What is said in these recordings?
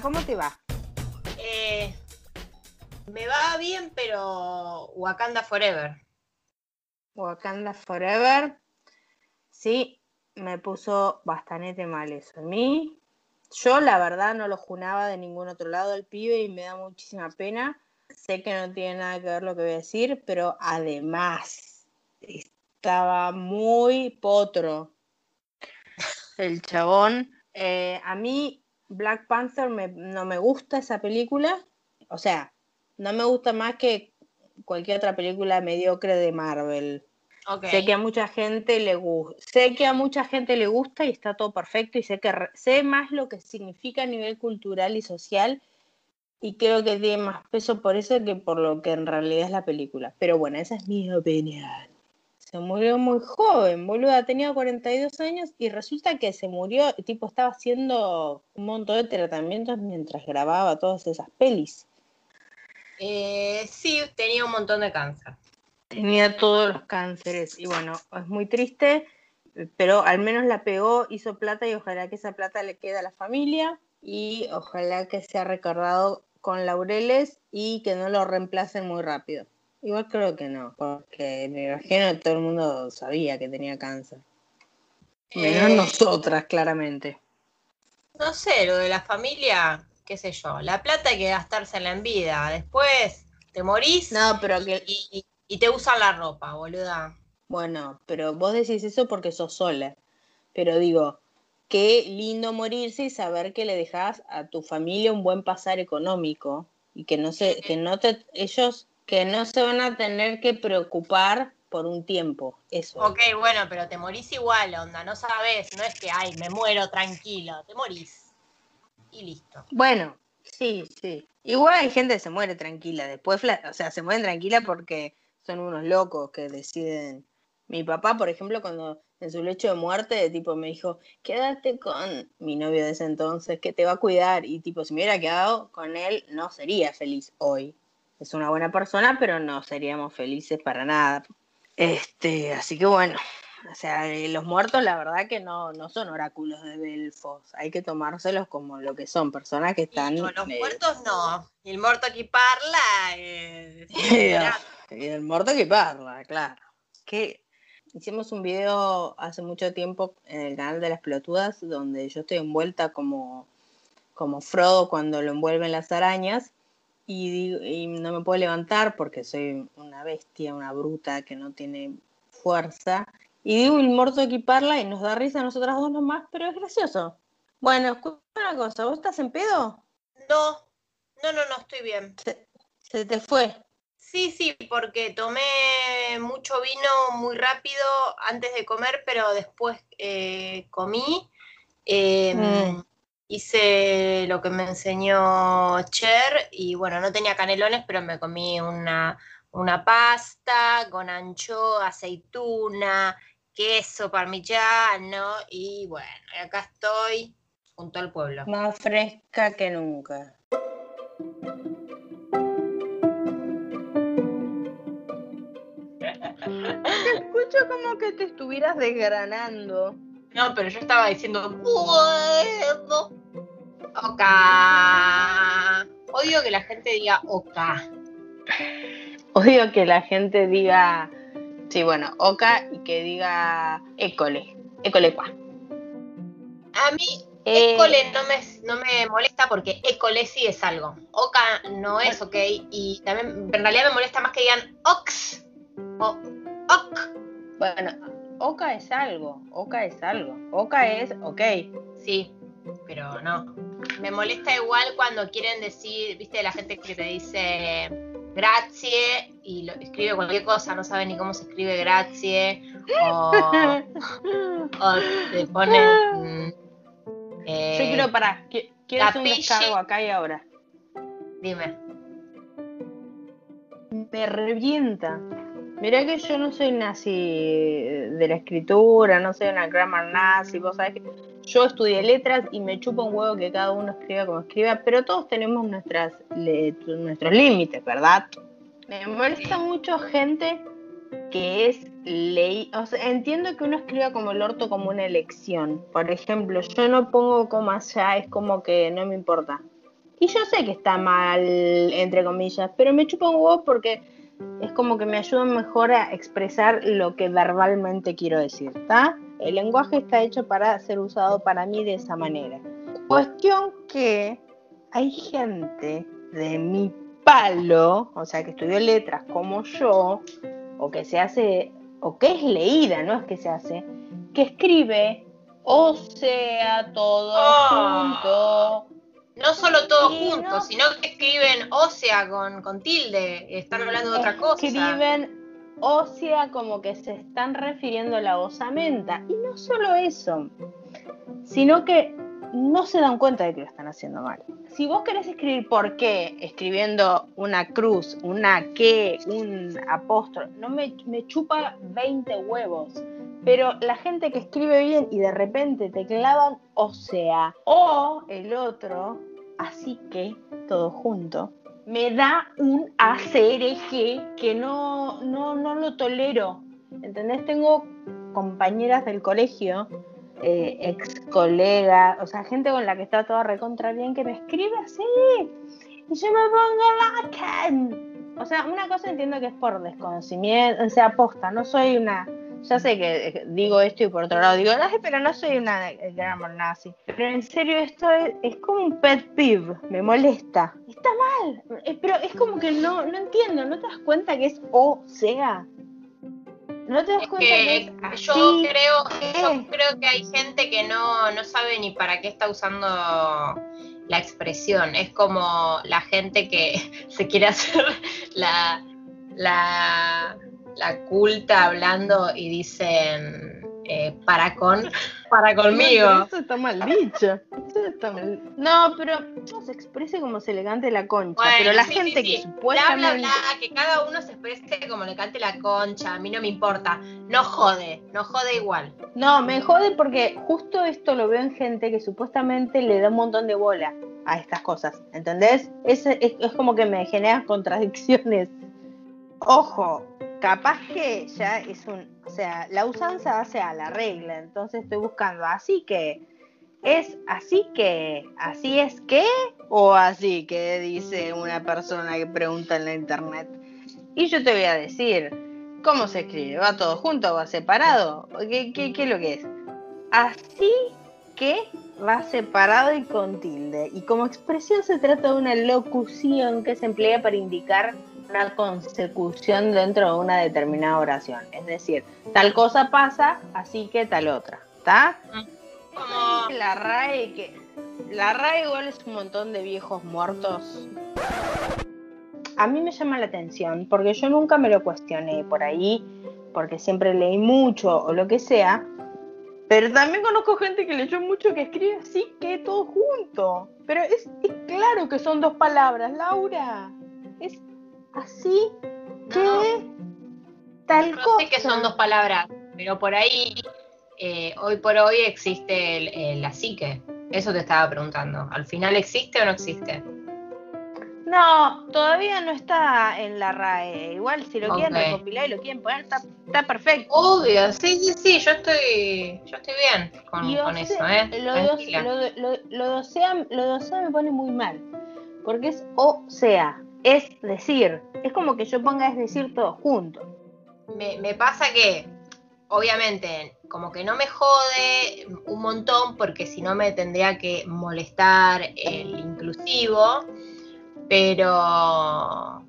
¿cómo te va? Eh, me va bien, pero Wakanda Forever. Wakanda Forever. Sí, me puso bastante mal eso. A mí, yo la verdad no lo junaba de ningún otro lado el pibe y me da muchísima pena. Sé que no tiene nada que ver lo que voy a decir, pero además estaba muy potro el chabón. Eh, a mí Black Panther no me gusta esa película. O sea, no me gusta más que cualquier otra película mediocre de Marvel. Sé que a mucha gente le gusta, sé que a mucha gente le gusta y está todo perfecto y sé que sé más lo que significa a nivel cultural y social y creo que tiene más peso por eso que por lo que en realidad es la película. Pero bueno, esa es mi opinión. Se murió muy joven, boluda, tenía 42 años y resulta que se murió, tipo estaba haciendo un montón de tratamientos mientras grababa todas esas pelis. Eh, sí, tenía un montón de cáncer. Tenía todos los cánceres y bueno, es muy triste, pero al menos la pegó, hizo plata y ojalá que esa plata le quede a la familia y ojalá que sea recordado con laureles y que no lo reemplacen muy rápido. Igual creo que no, porque me imagino que todo el mundo sabía que tenía cáncer. Menos eh, nosotras, claramente. No sé, lo de la familia, qué sé yo. La plata hay que gastársela en vida. Después te morís. No, pero que. Y te usan la ropa, boluda. Bueno, pero vos decís eso porque sos sola. Pero digo, qué lindo morirse y saber que le dejas a tu familia un buen pasar económico y que no se, que no te, ellos, que no se van a tener que preocupar por un tiempo. Eso. Ok, bueno, pero te morís igual, onda, no sabes, no es que, ay, me muero tranquilo, te morís. Y listo. Bueno, sí, sí. Igual hay gente que se muere tranquila, después, o sea, se mueren tranquila porque son unos locos que deciden. Mi papá, por ejemplo, cuando en su lecho de muerte, tipo, me dijo, quédate con mi novio de ese entonces, que te va a cuidar. Y tipo, si me hubiera quedado con él, no sería feliz hoy. Es una buena persona, pero no seríamos felices para nada. Este, así que bueno, o sea, eh, los muertos la verdad que no, no son oráculos de Belfos, hay que tomárselos como lo que son, personas que están... los eh, muertos no, el muerto aquí parla... Eh, Y el muerto que parla, claro. Que hicimos un video hace mucho tiempo en el canal de las pelotudas donde yo estoy envuelta como, como Frodo cuando lo envuelven las arañas y, no me puedo levantar porque soy una bestia, una bruta que no tiene fuerza. Y digo el muerto equiparla y nos da risa a nosotras dos nomás, pero es gracioso. Bueno, escucha una cosa, ¿vos estás en pedo? No, no, no, no, estoy bien. se te fue. Sí, sí, porque tomé mucho vino muy rápido antes de comer, pero después eh, comí. Mm. Hice lo que me enseñó Cher y bueno, no tenía canelones, pero me comí una, una pasta con ancho, aceituna, queso parmigiano y bueno, acá estoy junto al pueblo. Más fresca que nunca. escucho como que te estuvieras desgranando. No, pero yo estaba diciendo, puedo. Oka. Odio que la gente diga oka. Odio que la gente diga, sí, bueno, oka y que diga école. École cuá. A mí eh, école no me, no me molesta porque école sí es algo. Oka no es ok. Y también en realidad me molesta más que digan ox o ok. Bueno, Oka es algo, Oka es algo, Oka es ok. Sí, pero no. Me molesta igual cuando quieren decir, viste, la gente que te dice grazie y lo, escribe cualquier cosa, no sabe ni cómo se escribe grazie, o, te ponen... Mm, eh, Yo quiero, para, quiero hacer un descargo acá y ahora. Dime. Me revienta Mirá que yo no soy nazi de la escritura, no soy una grammar nazi, vos sabés que yo estudié letras y me chupa un huevo que cada uno escriba como escriba, pero todos tenemos nuestras, nuestros límites, ¿verdad? Me molesta mucho gente que es leí, o sea, entiendo que uno escriba como el orto como una elección. Por ejemplo, yo no pongo comas ya, es como que no me importa. Y yo sé que está mal, entre comillas, pero me chupa un huevo porque es como que me ayuda mejor a expresar lo que verbalmente quiero decir, ¿está? El lenguaje está hecho para ser usado para mí de esa manera. Cuestión que hay gente de mi palo, o sea, que estudió letras como yo, o que se hace, o que es leída, no es que se hace, que escribe, o sea, todo oh. junto. No solo todo junto, sino que escriben ósea con, con tilde, están hablando de otra cosa. Escriben ósea como que se están refiriendo a la osamenta. Y no solo eso, sino que no se dan cuenta de que lo están haciendo mal. Si vos querés escribir por qué, escribiendo una cruz, una que, un apóstol, no me, me chupa 20 huevos. Pero la gente que escribe bien y de repente te clavan, o sea, o el otro, así que, todo junto, me da un ACRG que no, no, no lo tolero. ¿Entendés? Tengo compañeras del colegio eh, ex colega, o sea, gente con la que está toda recontra bien, que me escribe así. Y yo me pongo la. O sea, una cosa entiendo que es por desconocimiento, o sea, aposta, no soy una. Ya sé que digo esto y por otro lado digo, no, pero no soy una grammar nazi. Pero en serio, esto es, como un pet peeve, me molesta. Está mal, eh, pero es como que no, no entiendo, ¿no te das cuenta que es o sea? ¿No te das cuenta que, yo creo, yo creo que hay gente que no, no sabe ni para qué está usando la expresión. Es como la gente que se quiere hacer la, la, la culta hablando y dicen eh, para con, para conmigo. eso está mal dicho. No, pero no se exprese como se le cante la concha. pero la gente que supuestamente. Bla, que cada uno se exprese como le cante la concha. A mí no me importa. No jode, no jode igual. No, me jode porque justo esto lo veo en gente que supuestamente le da un montón de bola a estas cosas. ¿Entendés? Es, es, es como que me genera contradicciones. Ojo, capaz que ya es un, o sea, la usanza hace a la regla, entonces estoy buscando así que, es así que, así es que, o así que dice una persona que pregunta en la internet. Y yo te voy a decir, ¿cómo se escribe? ¿Va todo junto o va separado? ¿Qué, qué, qué es lo que es? Así que va separado y con tilde. Y como expresión se trata de una locución que se emplea para indicar una consecución dentro de una determinada oración. Es decir, tal cosa pasa, así que tal otra. ¿Está? La RAE que. La RAE igual es un montón de viejos muertos. A mí me llama la atención, porque yo nunca me lo cuestioné por ahí, porque siempre leí mucho o lo que sea. Pero también conozco gente que leyó mucho que escribe así que todo junto. Pero es, es claro que son dos palabras, Laura. Es así que tal no sé que son dos palabras, pero por ahí, eh, hoy por hoy existe el, la psique. Eso te estaba preguntando. ¿Al final existe o no existe? No, todavía no está en la RAE. Igual si lo quieren recopilar y lo quieren poner, está, perfecto. Obvio, sí, sí, sí, yo estoy, yo estoy bien con, eso, ¿eh? Lo de, lo, lo de me pone muy mal. Porque es o sea es decir. Es como que yo ponga es decir todo junto. Me, pasa que, obviamente, como que no me jode un montón porque si no me tendría que molestar el inclusivo, pero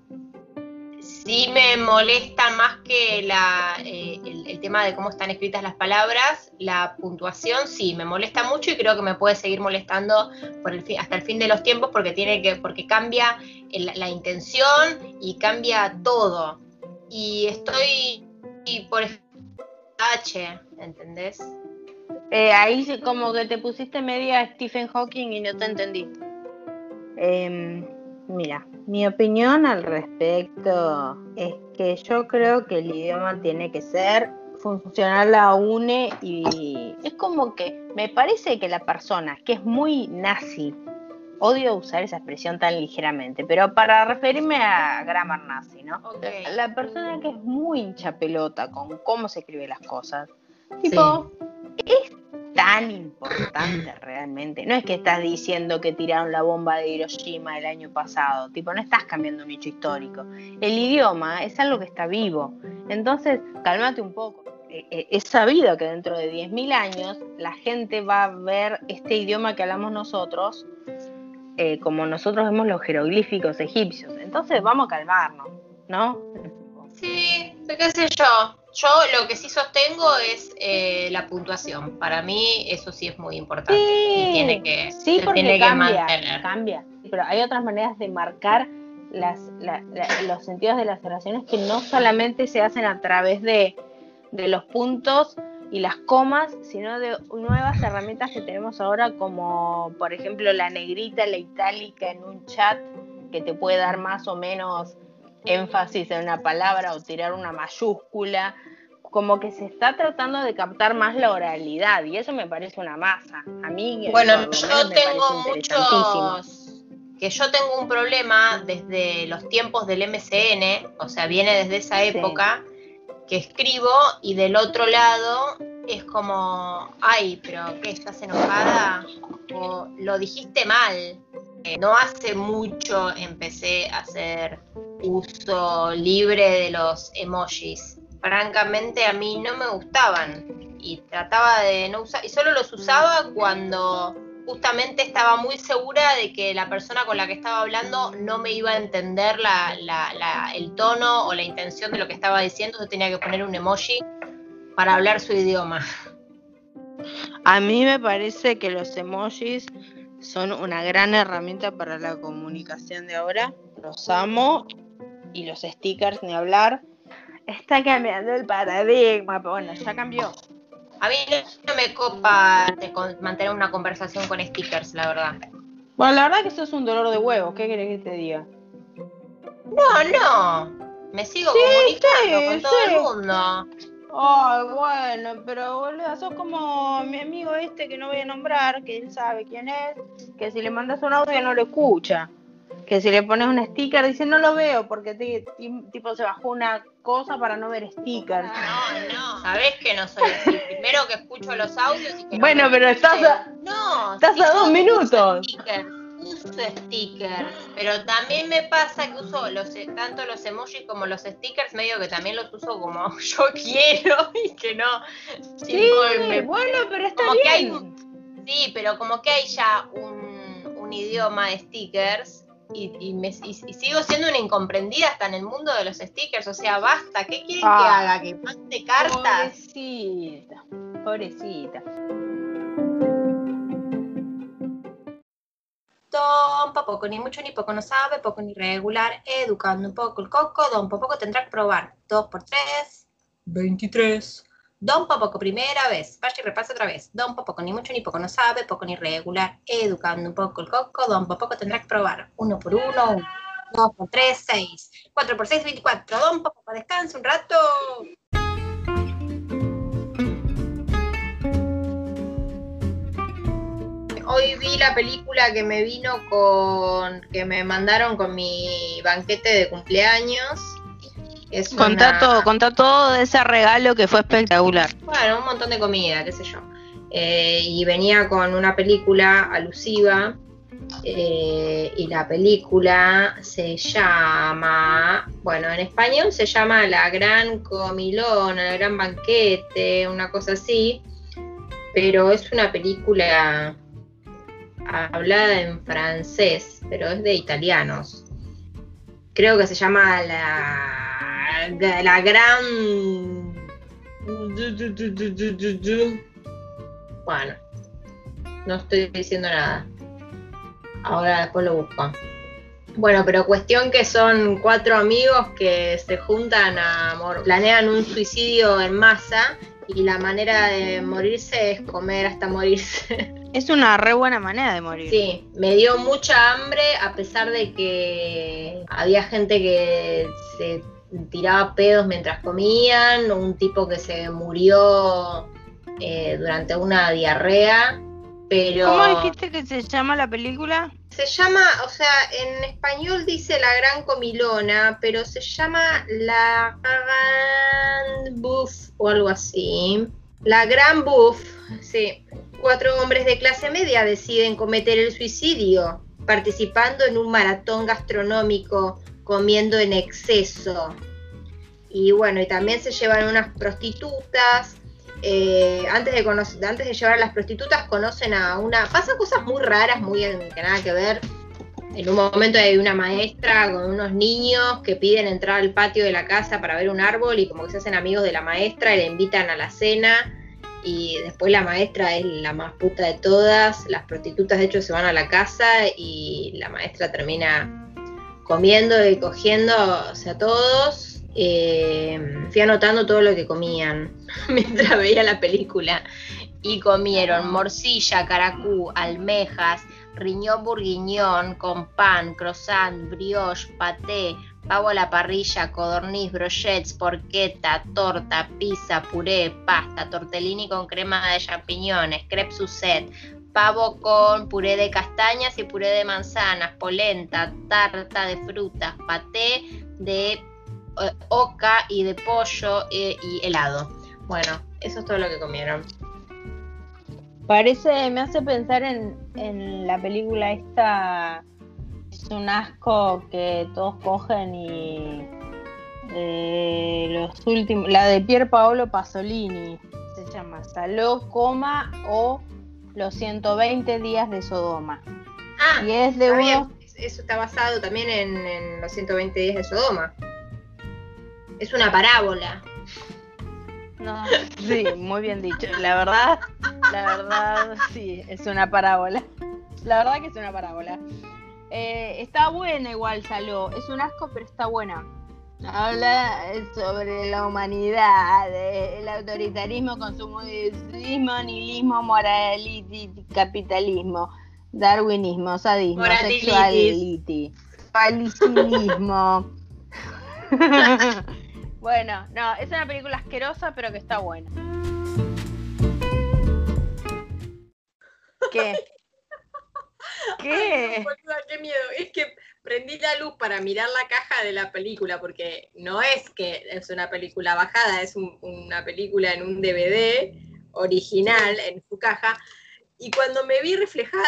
sí me molesta más que eh, el, tema de cómo están escritas las palabras, la puntuación sí, me molesta mucho y creo que me puede seguir molestando hasta el fin de los tiempos porque, tiene que, porque cambia la intención y cambia todo. Y estoy por H, ¿entendés? Eh, ahí como que te pusiste media Stephen Hawking y no te entendí. Em, mira, mi opinión al respecto es que yo creo que el idioma tiene que ser funcional a UNE y es como que me parece que la persona que es muy nazi odio usar esa expresión tan ligeramente, pero para referirme a grammar nazi, ¿no? La persona que es muy hincha pelota con cómo se escribe las cosas, tipo, es tan importante realmente. No es que estás diciendo que tiraron la bomba de Hiroshima el año pasado, tipo, no estás cambiando un hecho histórico. El idioma es algo que está vivo. Entonces, cálmate un poco. Eh, eh, es sabido que dentro de 10.000 años la gente va a ver este idioma que hablamos nosotros eh, como nosotros vemos los jeroglíficos egipcios. Entonces vamos a calmarnos, ¿no? Sí, qué sé yo. Yo lo que sí sostengo es eh, la puntuación. Para mí eso sí es muy importante. Sí, tiene que, sí porque cambia, cambia. Pero hay otras maneras de marcar las, los sentidos de las oraciones que no solamente se hacen a través de, de los puntos y las comas, sino de nuevas herramientas que tenemos ahora como por ejemplo la negrita, la itálica en un chat que te puede dar más o menos énfasis en una palabra o tirar una mayúscula, como que se está tratando de captar más la oralidad y eso me parece una masa. A mí bueno, yo tengo muchos que yo tengo un problema desde los tiempos del MCN, o sea, viene desde esa época que escribo y del otro lado es como, ay, pero ¿qué? ¿Estás enojada? O lo dijiste mal. Eh, no hace mucho empecé a hacer uso libre de los emojis. Francamente a mí no me gustaban y trataba de no usar, y solo los usaba cuando justamente estaba muy segura de que la persona con la que estaba hablando no me iba a entender el tono o la intención de lo que estaba diciendo, yo tenía que poner un emoji para hablar su idioma. A mí me parece que los emojis son una gran herramienta para la comunicación de ahora. Los amo y los stickers ni hablar. Está cambiando el paradigma, pero bueno, ya cambió. A mí no me copa mantener una conversación con stickers, la verdad. Bueno, la verdad que eso es un dolor de huevo. ¿Qué querés que te diga? No, no. Me sigo comunicando con todo el mundo. Ay, bueno, pero boludo, sos como mi amigo este que no voy a nombrar, que él sabe quién es, que si le mandas un audio no lo escucha que si le pones un sticker dice no lo veo porque tipo se bajó una cosa para no ver stickers. No, no, sabes que no soy así. Primero que escucho los audios y que Bueno, pero estás a, no, estás a dos minutos. Uso stickers, pero también me pasa que uso los, tanto los emojis como los stickers, medio que también los uso como yo quiero y que no. Sí, bueno, pero está bien. sí, pero como que hay ya un, un idioma de stickers y, me, sigo siendo una incomprendida hasta en el mundo de los stickers. O sea, basta. ¿Qué quieren que ah. haga? ¿Que mande cartas? Pobrecita, pobrecita. Don poco ni mucho ni poco no sabe, poco ni regular, educando un poco el coco, Don poco tendrá que probar. Dos por tres. 23. Don Popoco, primera vez. Vaya y repasa otra vez. Don Popoco, ni mucho ni poco no sabe, poco ni regular. Educando un poco el coco, Don Popoco tendrá que probar. Uno por uno, dos por tres, seis. Cuatro por seis, veinticuatro. Don Popoco, descansa un rato. Hoy vi la película que me vino con, que me mandaron con mi banquete de cumpleaños contá, todo, contá todo de ese regalo que fue espectacular. Bueno, un montón de comida, qué sé yo. Eh, y venía con una película alusiva. Eh, y la película se llama, bueno, en español se llama La Gran Comilona, El Gran Banquete, una cosa así, pero es una película hablada en francés, pero es de italianos. Creo que se llama La la gran... Bueno, no estoy diciendo nada. Ahora después lo busco. Bueno, pero cuestión que son cuatro amigos que se juntan a planean un suicidio en masa y la manera de morirse es comer hasta morirse. Es una re buena manera de morir. Sí, me dio mucha hambre a pesar de que había gente que se tiraba pedos mientras comían, un tipo que se murió eh, durante una diarrea Pero... ¿Cómo dijiste que se llama la película? Se llama, o sea, en español dice La Gran Comilona, pero se llama La Gran Buff o algo así. La Gran Buff, sí. Cuatro hombres de clase media deciden cometer el suicidio participando en un maratón gastronómico comiendo en exceso. Y bueno, y también se llevan unas prostitutas. Eh, antes, de antes de llevar a las prostitutas conocen a una... Pasan cosas muy raras, muy que nada que ver. En un momento hay una maestra con unos niños que piden entrar al patio de la casa para ver un árbol y como que se hacen amigos de la maestra y le invitan a la cena y después la maestra es la más puta de todas, las prostitutas de hecho se van a la casa y la maestra termina comiendo y cogiendo, o sea, todos. Eh, fui anotando todo lo que comían mientras veía la película. Y comieron morcilla, caracú, almejas, riñón burguiñón con pan, croissant, brioche, paté, pavo a la parrilla, codorniz, brochets, porqueta, torta, pizza, puré, pasta, tortellini con crema de champiñones, crepe suzette, pavo con puré de castañas y puré de manzanas, polenta, tarta de frutas, paté de eh, oca y de pollo eh, y helado. Bueno, eso es todo lo que comieron. Parece, me hace pensar en, en la película esta es un asco que todos cogen y eh, los últimos, la de Pier Paolo Pasolini, se llama Saló, Coma o Los 120 días de Sodoma. Ah, y es de uno... Eso está basado también en, los 120 días de Sodoma. Es una parábola. No, sí, muy bien dicho. La verdad, la verdad, sí, es una parábola. La verdad que es una parábola. Eh, está buena igual, Saló. Es un asco, pero está buena. Habla sobre la humanidad, el autoritarismo, consumismo, nihilismo, moralismo, capitalismo, darwinismo, sadismo, sexuality, palicinismo. bueno, no, es una película asquerosa, pero que está buena. ¿Qué? ¿Qué? qué miedo. Es que prendí la luz para mirar la caja de la película, porque no es que es una película bajada, es una película en un DVD original en su caja. Y cuando me vi reflejada.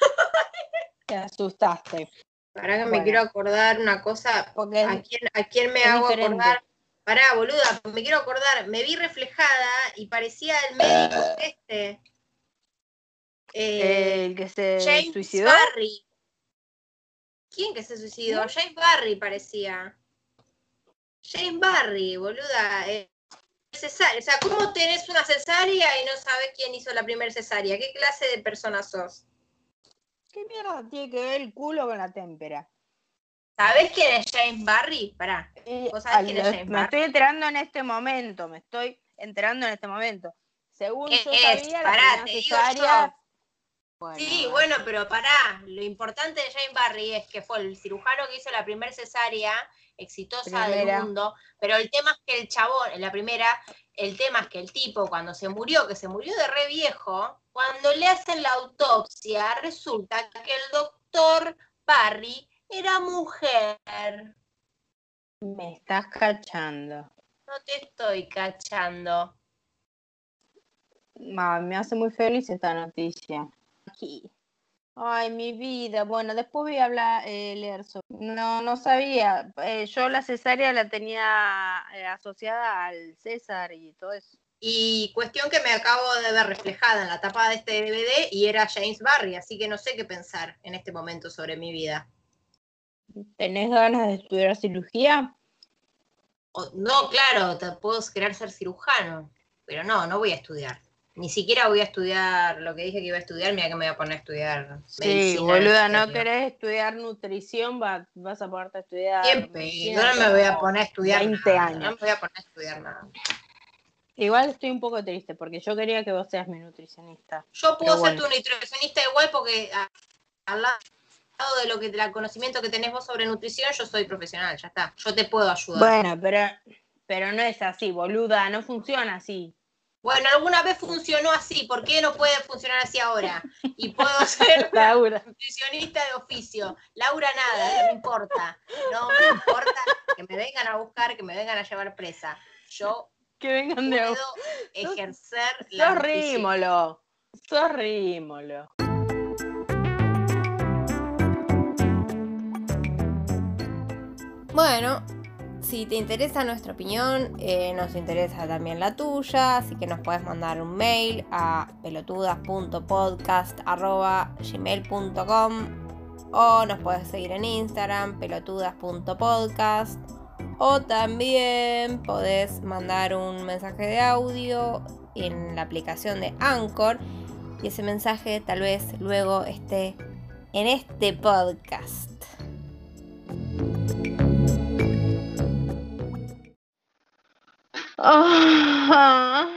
Te asustaste. Para que me quiero acordar una cosa. ¿A quién, ¿A quién me hago acordar? Pará, boluda, me quiero acordar. Me vi reflejada y parecía el médico este el eh, que se James suicidó. Barry. ¿Quién que se suicidó? James Barry parecía. James Barry, boluda. Eh, o sea, ¿cómo tenés una cesárea y no sabes quién hizo la primera cesárea? ¿Qué clase de persona sos? ¿Qué mierda tiene que ver el culo con la témpera? ¿Sabés quién es James Barry? Pará. ¿Vos sabés quién es James me estoy enterando en este momento, me estoy enterando en este momento. Según yo sabía, la Pará, cesárea sí, bueno, pero pará, lo importante de James Barry es que fue el cirujano que hizo la primera cesárea exitosa del mundo, pero el tema es que el chabón, en la primera, el tema es que el tipo cuando se murió, que se murió de re viejo, cuando le hacen la autopsia, resulta que el doctor Barry era mujer. Me estás cachando. No te estoy cachando. me hace muy feliz esta noticia. Ay, mi vida. Bueno, después voy a hablar, eh, leer sobre. No, no sabía. Eh, yo la cesárea la tenía eh, asociada al César y todo eso. Y cuestión que me acabo de ver reflejada en la tapa de este DVD y era James Barry, así que no sé qué pensar en este momento sobre mi vida. ¿Tenés ganas de estudiar cirugía? no, claro, te puedo querer ser cirujano, pero no, no voy a estudiar. Ni siquiera voy a estudiar lo que dije que iba a estudiar, mira que me voy a poner a estudiar. Sí, boluda, no querés estudiar nutrición, vas a poderte estudiar. Siempre, no me voy a poner a estudiar 20 años. No me voy a poner a estudiar nada. Igual estoy un poco triste porque yo quería que vos seas mi nutricionista. Yo puedo ser tu nutricionista igual porque al lado de lo que del conocimiento que tenés vos sobre nutrición, yo soy profesional, ya está. Yo te puedo ayudar. Bueno, pero pero no es así, boluda, no funciona así. Bueno, alguna vez funcionó así, ¿por qué no puede funcionar así ahora? Y puedo ser Laura. nutricionista de oficio. Laura nada, no me importa. No me importa que me vengan a buscar, que me vengan a llevar presa. Yo Que vengan de puedo ejercer la Sos rímolo. Sos rímolo. Bueno, si te interesa nuestra opinión, eh, nos interesa también la tuya, así que nos puedes mandar un mail a pelotudas.podcast.gmail.com o nos puedes seguir en Instagram, pelotudas.podcast o también podés mandar un mensaje de audio en la aplicación de Anchor y ese mensaje tal vez luego esté en este podcast. Ah,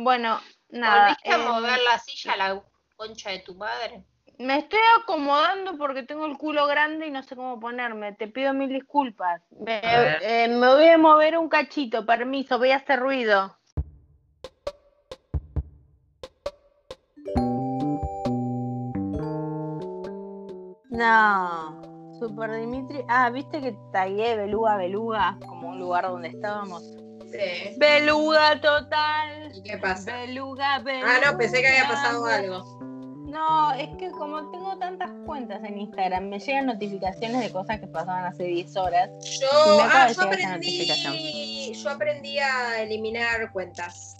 bueno, nada. ¿Volviste a eh, mover la silla a la concha de tu madre? me estoy acomodando porque tengo el culo grande y no sé cómo ponerme. Te pido mil disculpas. Me, A eh, me voy a mover un cachito, permiso, voy a hacer ruido. No, Super Dimitri. Ah, viste que tagué Beluga Beluga como un lugar donde estábamos. Sí. Beluga total. ¿Y qué pasa? Beluga, beluga. Ah, no, pensé que había pasado algo. No, es que como tengo tantas cuentas en Instagram, me llegan notificaciones de cosas que pasaban hace 10 horas. Yo, ah, yo aprendí, yo aprendí a eliminar cuentas.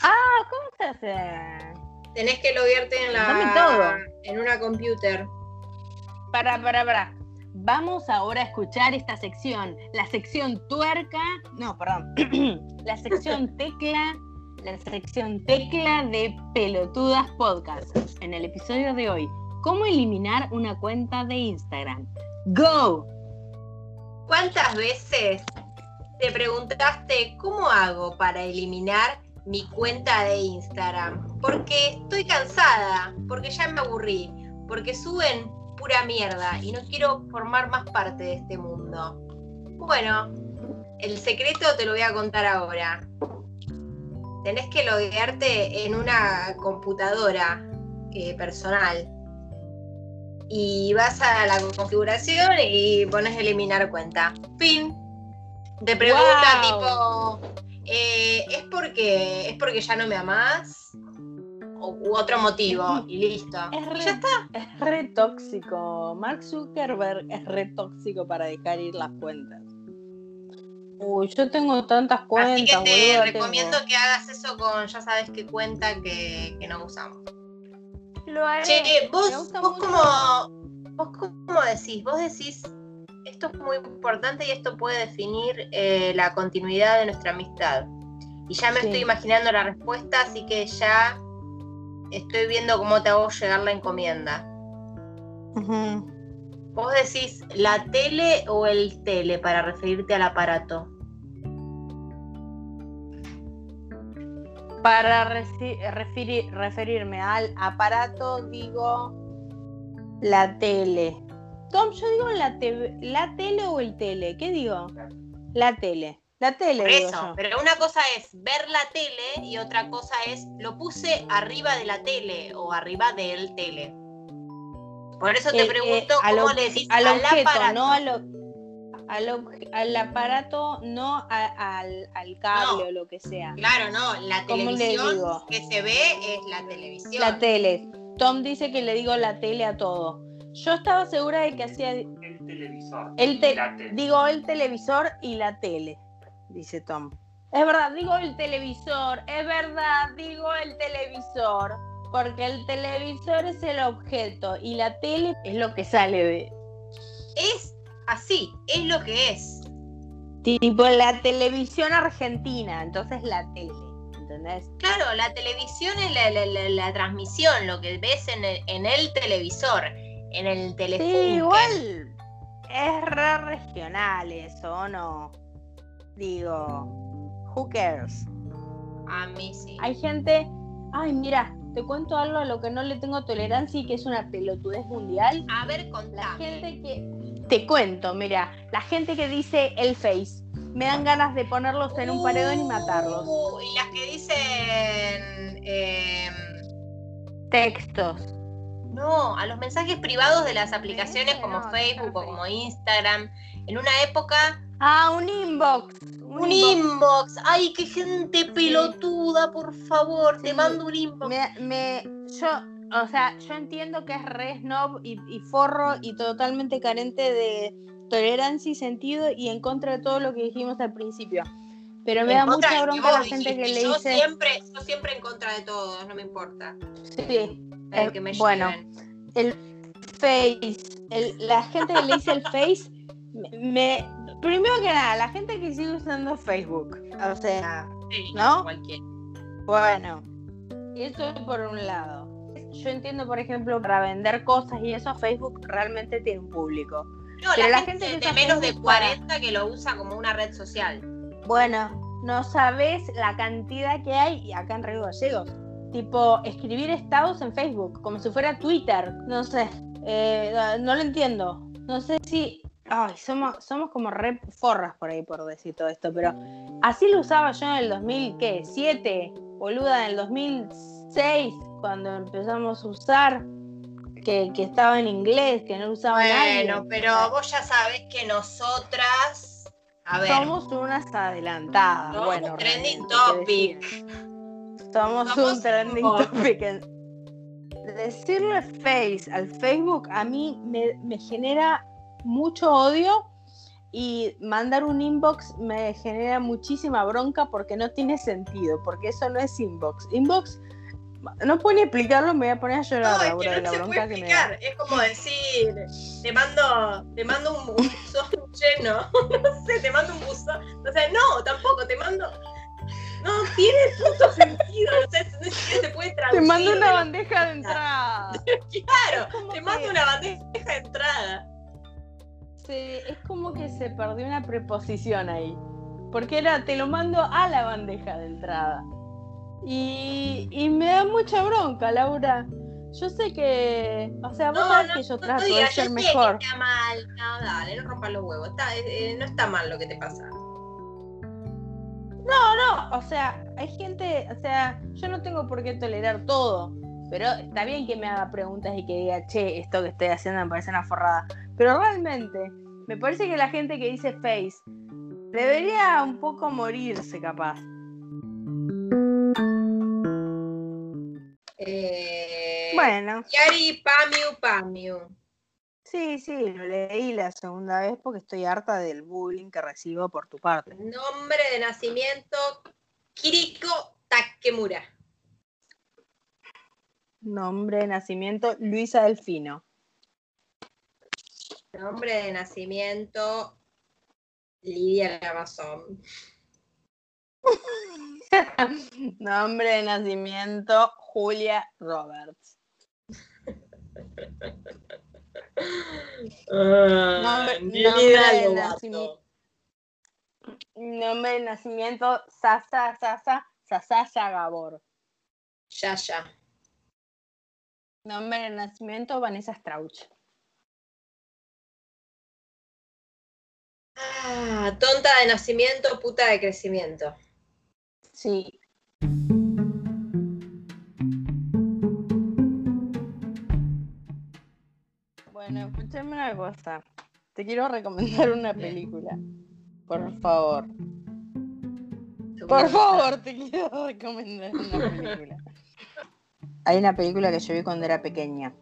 Ah, ¿cómo se hace? Tenés que loguearte en Dame la todo. en una computer. Para, para, para. Vamos ahora a escuchar esta sección, la sección tuerca, no, perdón, la sección tecla, la sección tecla de Pelotudas Podcast. En el episodio de hoy, ¿cómo eliminar una cuenta de Instagram? ¡Go! ¿Cuántas veces te preguntaste cómo hago para eliminar mi cuenta de Instagram? Porque estoy cansada, porque ya me aburrí, porque suben pura mierda y no quiero formar más parte de este mundo. Bueno, el secreto te lo voy a contar ahora. Tenés que loguearte en una computadora eh, personal y vas a la configuración y pones eliminar cuenta. Fin. Te pregunta Wow. tipo, eh, ¿es porque es porque ya no me amás? U otro motivo, y listo. Es Y re, ya está. es re tóxico. Mark Zuckerberg es re tóxico para dejar ir las cuentas. Uy, yo tengo tantas cuentas, Así que te boluda, tengo. recomiendo que hagas eso con ya sabes qué cuenta que, que no usamos. Lo haré. Che, vos, gusta vos mucho. como, vos como decís, vos decís, esto es muy importante y esto puede definir eh, la continuidad de nuestra amistad. Y ya me Sí. estoy imaginando la respuesta, así que ya estoy viendo cómo te hago llegar la encomienda. Ujú. Vos decís la tele o el tele para referirte al aparato. Para referirme al aparato, digo la tele. Tom, yo digo la, te- la tele o el tele. ¿Qué digo? La tele. La tele, Por digo eso, yo. pero una cosa es ver la tele y otra cosa es lo puse arriba de la tele o arriba del tele. Por eso te Eh, eh, pregunto al cómo le decís al al objeto, aparato. no al, ob- al, al aparato, no a- al, al cable No. o lo que sea. Claro, no, la ¿Cómo le televisión digo? que se ve es la televisión. La tele. Tom dice que le digo la tele a todo. Yo estaba segura de que hacía. El televisor. El te- la tele. Digo el televisor y la tele, dice Tom. Es verdad, digo el televisor, es verdad, digo el televisor. Porque el televisor es el objeto y la tele es lo que sale de. Es así, es lo que es. Tipo la televisión argentina, entonces la tele. ¿Entendés? Claro, la televisión es la, la- la- la transmisión, lo que ves en el, en el televisor, en el teléfono. Sí, igual es re regional eso, ¿o no? Digo, who cares? A mí sí. Hay gente, ay, mira, te cuento algo a lo que no le tengo tolerancia y que es una pelotudez mundial. A ver, La contame. gente que. Te cuento, mira, la gente que dice el face. me dan ganas de ponerlos en un paredón y matarlos. Uh, y las que dicen. em, Textos. no, a los mensajes privados de las aplicaciones como no, Facebook o como Instagram. En una época, Ah, un inbox. un inbox. Ay, qué gente pelotuda, por favor. Te mando un inbox. Me, me- yo, o sea, yo entiendo que es re snob y, y forro y totalmente carente de tolerancia y sentido y en contra de todo lo que dijimos al principio. Pero me En da mucha bronca la gente que le yo dice. Siempre, yo siempre en contra de todos, no me importa. Sí, El Eh, que me bueno. lleven. el face, el- la gente que le dice el face, me- primero que nada, la gente que sigue usando Facebook, o sea, Sí, ¿no? Bueno, eso por un lado. Yo entiendo, por ejemplo, para vender cosas y eso, Facebook realmente tiene un público. No, Pero la, la gente, de menos de Facebook para- 40 que lo usa como una red social. Bueno, no sabes la cantidad que hay acá en Río Gallegos. Tipo, escribir estados en Facebook, como si fuera Twitter. No sé, eh, no, no lo entiendo. No sé si. Ay, somos, somos como re forras por ahí por decir todo esto, pero así lo usaba yo en el 2007, boluda, en el 2006, cuando empezamos a usar, que, que estaba en inglés, que no usaba nadie. Bueno, pero vos ya sabés que nosotras. A ver. Somos unas adelantadas. Somos bueno, trending realmente, ¿qué topic. Somos, Somos un trending topic. en- Decirle face al Facebook a mí me, me genera mucho odio y mandar un inbox me genera muchísima bronca porque no tiene sentido, porque eso no es inbox. Inbox, no puedo ni explicarlo, me voy a poner a llorar, No, es que de no la se bronca puede que me da. explicar. Es como decir, te mando, te mando un buzón lleno. No sé, te mando un buzón. O sea, no, tampoco, te mando. No tiene puto sentido. O sea, no se puede Te traducir. mando de una bandeja de entrada. Claro, te que- mando una bandeja de entrada. Se- es como que se perdió una preposición ahí. Porque era, te lo mando a la bandeja de entrada. Y, y me da mucha bronca, Laura. Yo sé que, o sea, vos No, sabés no, que yo no, trato no digas, de ser mejor. que está mal. No, dale, no rompas los huevos. Está, eh, no está mal lo que te pasa. No, o sea, hay gente, o sea, yo no tengo por qué tolerar todo. Pero está bien que me haga preguntas y que diga, che, esto que estoy haciendo me parece una forrada. Pero realmente, me parece que la gente que dice face debería un poco morirse, capaz. Eh, Bueno. Yari Pamiu Pamiu. Sí, sí, lo leí la segunda vez porque estoy harta del bullying que recibo por tu parte. Nombre de nacimiento Kiriko Takemura. Nombre de nacimiento, Luisa Delfino. Nombre de nacimiento Lidia Lamazón. Nombre de nacimiento, Julia Roberts. Nombre- nombre de nacimiento. Nombre de nacimiento, Sasa, Sasa, Sasaya Gabor. Ya, ya. Nombre de nacimiento, Vanessa Strauch. Ah, tonta de nacimiento, puta de crecimiento. Sí. Bueno, escúchame una cosa. Te quiero recomendar una película. Por favor. Por favor, te quiero recomendar una película. Hay una película que yo vi cuando era pequeña,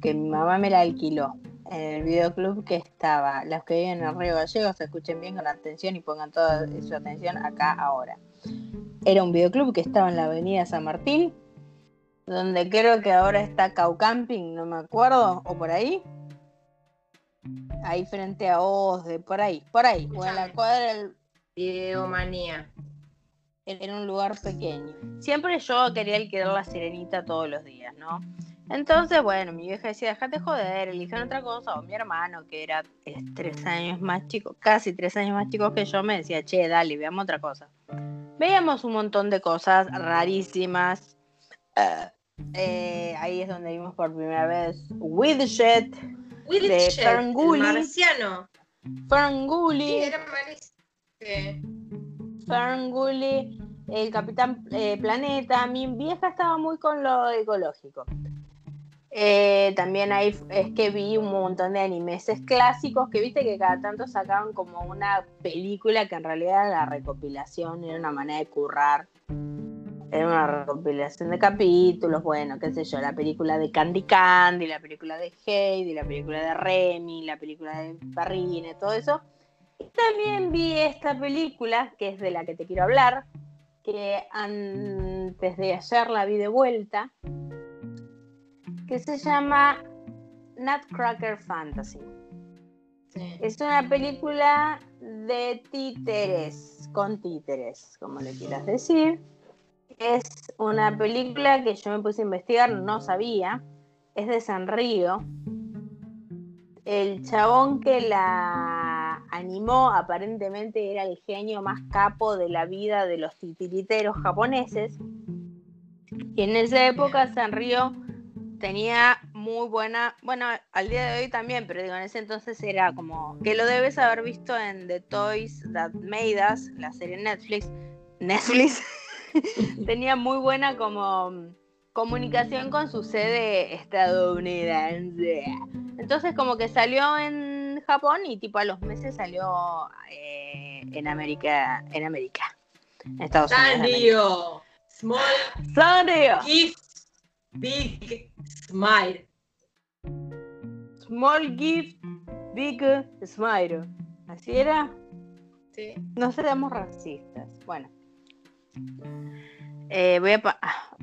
que mi mamá me la alquiló en el videoclub que estaba. Los que viven en Río Gallegos, escuchen bien con atención y pongan toda su atención acá ahora. Era un videoclub que estaba en la avenida San Martín, donde creo que ahora está Cau Camping, no me acuerdo, o por ahí. Ahí frente a Osde, por ahí, por ahí, o en la cuadra del Videomanía. En un lugar pequeño. Siempre yo quería alquilar la sirenita todos los días, ¿no? Entonces, bueno, mi vieja decía, déjate joder, elijan otra cosa. O mi hermano, que era eh, tres años más chico, casi tres años más chico que yo, me decía, che, dale, veamos otra cosa. Veíamos un montón de cosas rarísimas. Eh, eh, ahí es donde vimos por primera vez Widget, Willy De Ferngully. marciano. Sí, Ferngully, era malísimo. Sí. Ferngully, el Capitán eh, Planeta. Mi vieja estaba muy con lo ecológico. Eh, también ahí es que vi un montón de animes clásicos que viste que cada tanto sacaban como una película que en realidad era la recopilación, era una manera de currar. Era una recopilación de capítulos, bueno, qué sé yo, la película de Candy Candy, la película de Heidi, la película de Remy, la película de Parrine, todo eso. También vi esta película, que es de la que te quiero hablar, que antes de ayer la vi de vuelta, que se llama Nutcracker Fantasy. Es una película de títeres, con títeres, como le quieras decir. Es una película que yo me puse a investigar, no sabía. Es de Sanrío. El chabón que la animó aparentemente era el genio más capo de la vida de los titiriteros japoneses. Y en esa época Sanrío tenía muy buena, bueno, al día de hoy también, pero digo, en ese entonces era como, que lo debes haber visto en The Toys That Made Us, la serie Netflix. Netflix tenía muy buena como comunicación con su sede estadounidense. Entonces como que salió en Japón y tipo a los meses salió eh, en América, en América. En Estados Unidos. Small. Big Smile. Small gift, big smile. ¿Así era? Sí. No seremos racistas. Bueno. Eh, voy a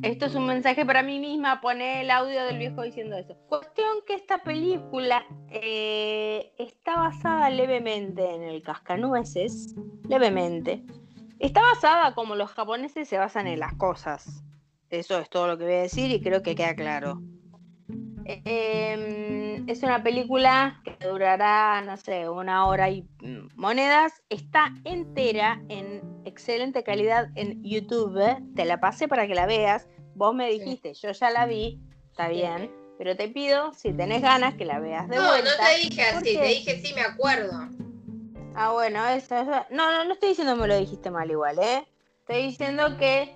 Esto es un mensaje para mí misma. Pone el audio del viejo diciendo eso. Cuestión que esta película eh, está basada levemente en el cascanueces. Levemente. Está basada como los japoneses se basan en las cosas. Eso es todo lo que voy a decir y creo que queda claro. Em, es una película que durará, no sé, una hora y monedas. Está entera en excelente calidad en YouTube. Te la pasé para que la veas. Vos me dijiste, yo ya la vi, está bien. Pero te pido, si tenés ganas, que la veas de no, vuelta. No, no te dije así, te dije sí, me acuerdo. Ah, bueno, eso, eso. No, no, no estoy diciendo me lo dijiste mal igual, ¿eh? Estoy diciendo que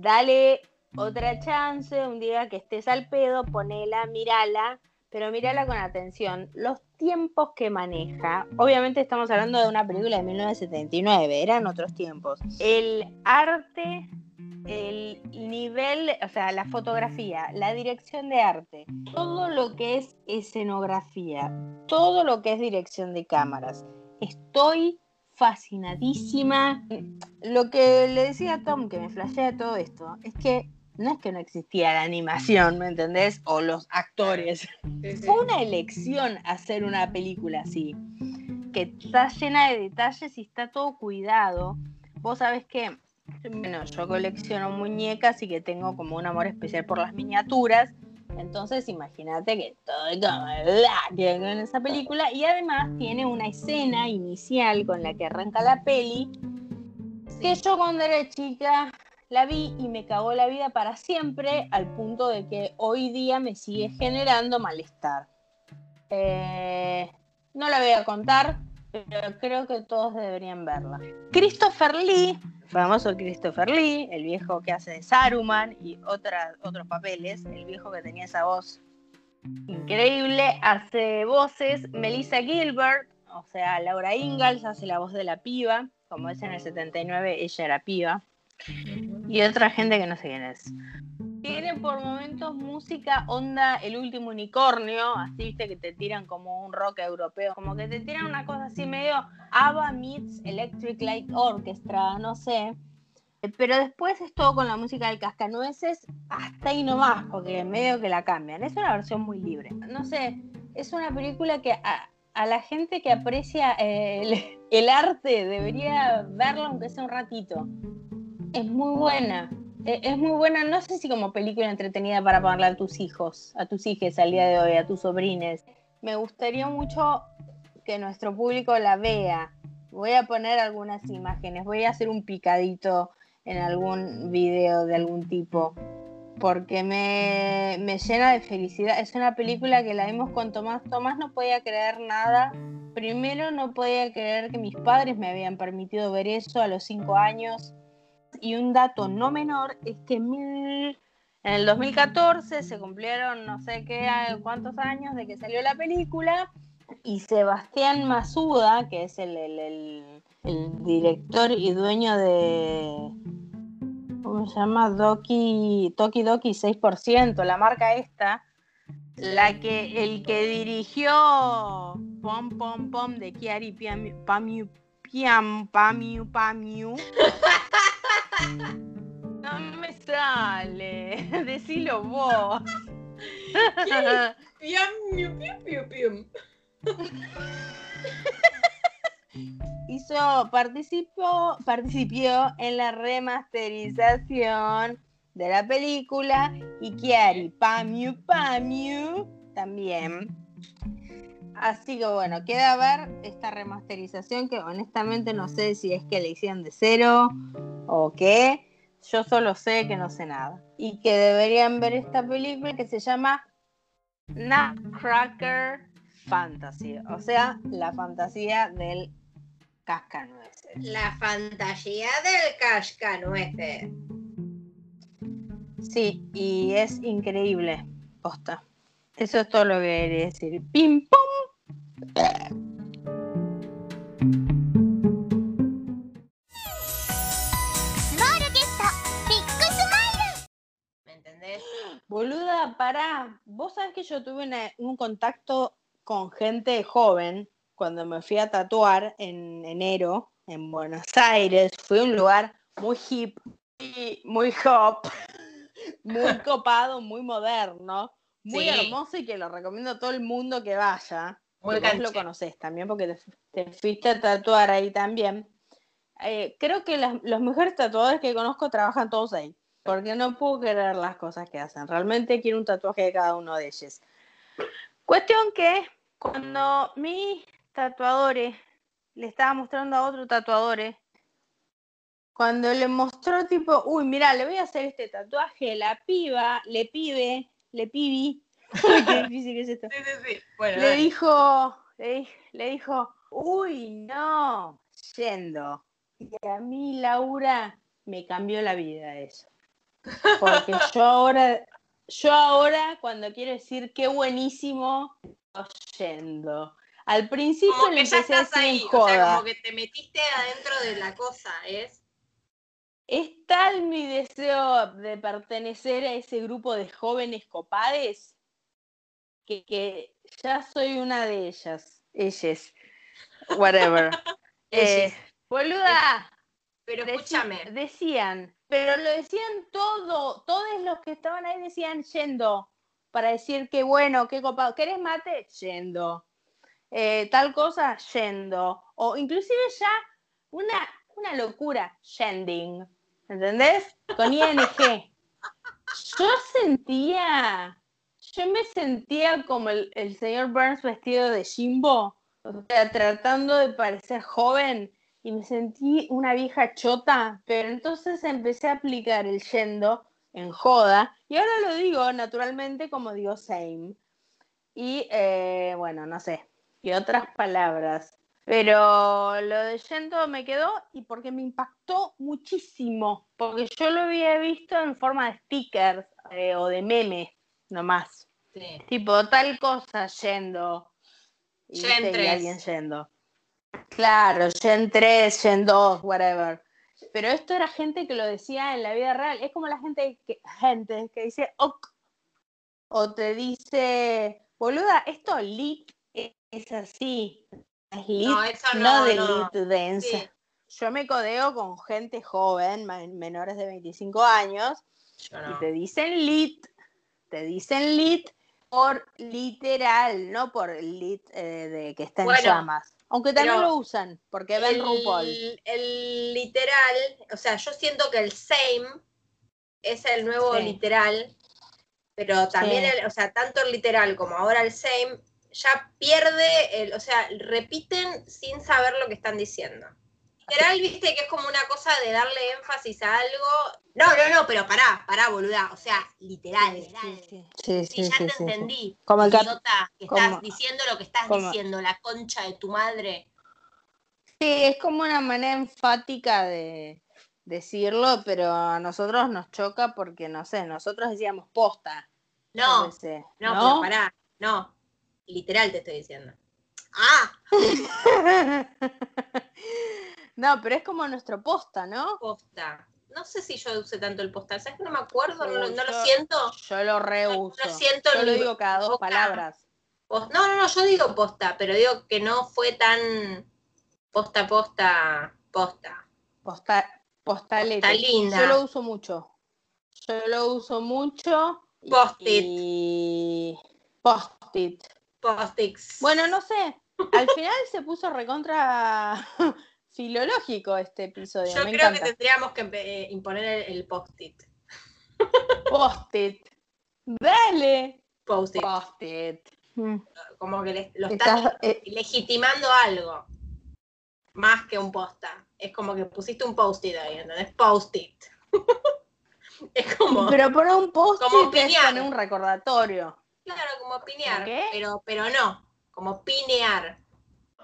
dale otra chance, un día que estés al pedo, ponela, mirala, pero mírala con atención. Los tiempos que maneja, obviamente estamos hablando de una película de 1979, eran otros tiempos. El arte, el nivel, o sea, la fotografía, la dirección de arte, todo lo que es escenografía, todo lo que es dirección de cámaras. Estoy fascinadísima. Lo que le decía a Tom, que me flashea todo esto, es que no es que no existía la animación, ¿me entendés? O los actores. Fue una elección hacer una película así, que está llena de detalles y está todo cuidado. Vos sabés que, bueno, yo colecciono muñecas y que tengo como un amor especial por las miniaturas. Entonces imagínate que todo que en esa película y además tiene una escena inicial con la que arranca la peli que yo cuando era chica la vi y me cagó la vida para siempre, al punto de que hoy día me sigue generando malestar. Eh, no la voy a contar, pero creo que todos deberían verla. Christopher Lee, famoso Christopher Lee, el viejo que hace de Saruman y otros papeles, el viejo que tenía esa voz increíble, hace voces. Melissa Gilbert, o sea, Laura Ingalls hace la voz de la piba, como es en el 79, ella era piba y otra gente que no sé quién es. Tiene por momentos música onda El último unicornio, así viste que te tiran como un rock europeo, como que te tiran una cosa así medio ABBA meets Electric Light Orchestra, no sé. Pero después es todo con la música del cascanueces, hasta ahí nomás, porque medio que la cambian. Es una versión muy libre. No sé, es una película que a, la gente que aprecia el, el arte debería verla aunque sea un ratito. Es muy buena. E, es muy buena, no sé si como película entretenida para ponerla a tus hijos, a tus hijas al día de hoy, a tus sobrines. Me gustaría mucho que nuestro público la vea. Voy a poner algunas imágenes, voy a hacer un picadito en algún video de algún tipo, porque me, me llena de felicidad. Es una película que la vimos con Tomás. Tomás no podía creer nada primero no podía creer que mis padres me habían permitido ver eso a los cinco años. Y un dato no menor es que en el 2014 se cumplieron no sé qué cuántos años de que salió la película y Sebastián Masuda, que es el, el, director y dueño de, ¿cómo se llama? Doki, Toki Doki 6%, la marca esta, la que, el que dirigió Pom Pom Pom de Kiari Pamiu Piam Pamiu Pamiu. No me sale, decilo vos. Piam Piam Piam Hizo, participó, participó en la remasterización de la película y Kiari Pamiu Pamiu también. Así que bueno, queda ver esta remasterización que honestamente no sé si es que le hicieron de cero o qué. Yo solo sé que no sé nada. Y que deberían ver esta película que se llama Nutcracker fantasy, o sea, la fantasía del cascanueces. La fantasía del cascanueces. Sí, y es increíble, posta. Eso es todo lo que quería decir. ¡Pim, pum! Boluda, pará. Vos sabés que yo tuve un contacto con gente joven cuando me fui a tatuar en enero en Buenos Aires. Fue un lugar muy hip, y muy hop, muy copado, muy moderno, muy hermoso y que lo recomiendo a todo el mundo que vaya. Muy vos lo conoces también porque te, fuiste a tatuar ahí también. Eh, creo que los mejores tatuadores que conozco trabajan todos ahí, porque no puedo creer las cosas que hacen. Realmente quiero un tatuaje de cada uno de ellos. Cuestión que cuando mi tatuadores le estaba mostrando a otro tatuadores, cuando le mostró tipo, uy, mira, le voy a hacer este tatuaje, la piba, le pibe, le pibi, qué difícil que es esto. Sí, sí, sí. le dijo, le, le dijo, uy, no, yendo. Y a mí, Laura, me cambió la vida eso. Porque yo ahora, yo ahora, cuando quiero decir qué buenísimo, yendo. Al principio como que ya estás ahí, o sea, como que te metiste adentro de la cosa, ¿es? Es tal mi deseo de pertenecer a ese grupo de jóvenes copades que, ya soy una de ellas. Ellas. Whatever. eh, boluda. Pero escúchame. Decían, pero lo decían todo, todos los que estaban ahí decían yendo para decir que bueno, qué copado, ¿querés mate? Yendo. Eh, tal cosa, yendo. O inclusive ya una, una locura, yending. ¿Entendés? Con ING. Yo sentía, yo me sentía como el, el señor Burns vestido de Jimbo, o sea, tratando de parecer joven y me sentí una vieja chota, pero entonces empecé a aplicar el yendo en joda. Y ahora lo digo naturalmente como digo same. Y eh, bueno, no sé, y otras palabras. Pero lo de Yendo me quedó y porque me impactó muchísimo, porque yo lo había visto en forma de stickers eh, o de memes nomás. Tipo, tal cosa yendo. Y, alguien yendo. Claro, Gen 3, Gen 2, whatever. Pero esto era gente que lo decía en la vida real. Es como la gente que, gente que dice ok. O te dice, boluda, esto lit es así. Es lit, no, eso no, de lit dance. Yo me codeo con gente joven, menores de 25 años, y te dicen lit, te dicen lit por literal, no por lit eh, de que está en llamas. Aunque también lo usan, porque ven el, RuPaul. El literal, o sea, yo siento que el same es el nuevo literal, pero también, el, o sea, tanto el literal como ahora el same ya pierde, el, o sea, repiten sin saber lo que están diciendo. Literal, viste que es como una cosa de darle énfasis a algo. No, no, no, pero pará, pará, boluda. O sea, literal. Sí, sí, Sí, ya te entendí. Como el idiota, que como- estás diciendo lo que estás como- diciendo, la concha de tu madre. Sí, es como una manera enfática de decirlo, pero a nosotros nos choca porque, no sé, nosotros decíamos posta. No, a veces, no, pero pará, no. Literal te estoy diciendo. Ah, no, pero es como nuestro posta, ¿no? posta. No sé si yo usé tanto el postal, ¿sabes que no me acuerdo? No, lo- siento. Yo lo reuso. No, lo siento Yo lo digo cada dos palabras. No, no, no, yo digo posta, pero digo que no fue tan posta, posta, posta. Posta, postalete. Está linda. Yo lo uso mucho. Yo lo uso mucho. Post-it. Y post-it. Postix. Bueno, no sé. Al final se puso recontra filológico este episodio. yo Me creo encanta. que tendríamos que eh, imponer el, el post-it. Post-it. Dale. Post-it. Post-it. Mm. Como que le- lo estás eh, legitimando algo. Más que un posta. Es como que pusiste un post-it ahí, ¿entendés? Post-it. es como, pero por un post-it es poner un recordatorio. claro, como pinear. qué? Pero, pero no, como pinear.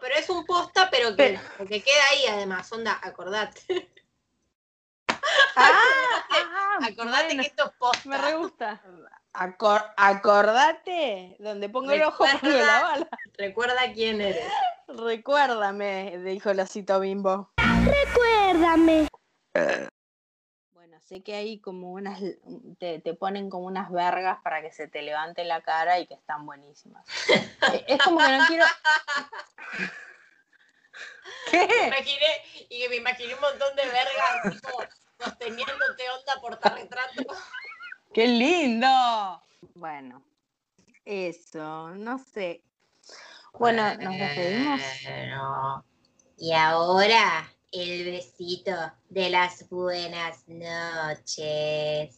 Pero es un posta, pero que, Pero- porque queda ahí además, onda, acordate. Ah, ah, Acordate bueno, que esto es posta. me re gusta. Acor- acordate, donde pongo el ojo pongo Recuerda- la bala. Recuerda quién eres. Recuérdame, dijo el osito bimbo. Recuérdame. Bueno, sé que hay como unas, te, te ponen como unas vergas para que se te levante la cara y que están buenísimas. Eh, es como que no quiero... Me ¿Qué? imaginé, y que me imaginé un montón de vergas tipo, sosteniéndote onda portarretrato. ¡Qué lindo! Bueno, eso, no sé. Bueno, nos despedimos. Bueno, y ahora el besito de las buenas noches.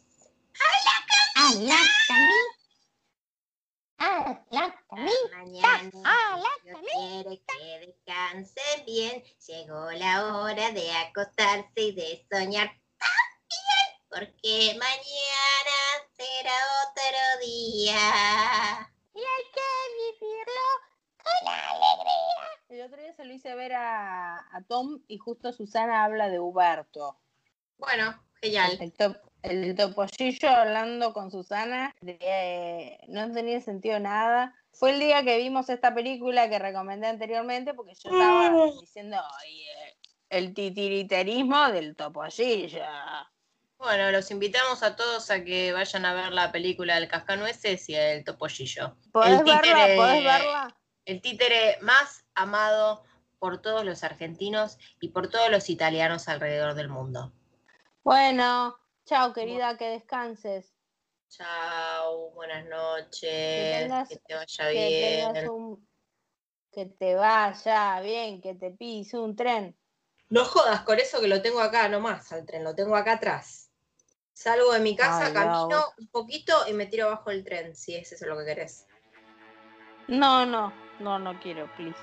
Mañana Dios quiere que descansen bien. Llegó la hora de acostarse y de soñar también, porque mañana será otro día. El otro día se lo hice ver a, a Tom y justo Susana habla de Huberto. Bueno, genial. El, top, el topollillo hablando con Susana de- no tenía sentido nada. Fue el día que vimos esta película que recomendé anteriormente porque yo estaba diciendo "Ay, eh, el titiriterismo del topollillo. Bueno, los invitamos a todos a que vayan a ver la película del Cascanueces y el Topollillo. ¿Podés El verla? ¿Podés verla? El títere más amado por todos los argentinos y por todos los italianos alrededor del mundo. Bueno, chao querida, que descanses. Chao, buenas noches, Que tengas- que te vaya Que bien. un... Que te vaya bien, que te pise un tren. No jodas con eso que lo tengo acá nomás al tren, lo tengo acá atrás. Salgo de mi casa, Ay, camino un poquito y me tiro abajo el tren, si es eso lo que querés. No, no, no, no quiero, please.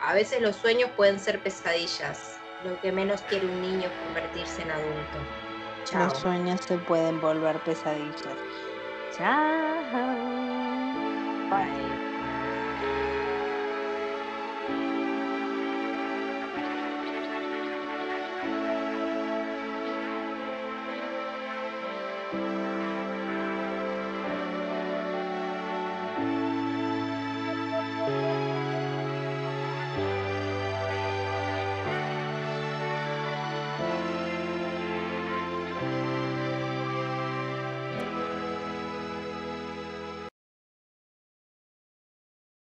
A veces los sueños pueden ser pesadillas. Lo que menos quiere un niño es convertirse en adulto. Chao. Los sueños se pueden volver pesadillas. Chao. Bye.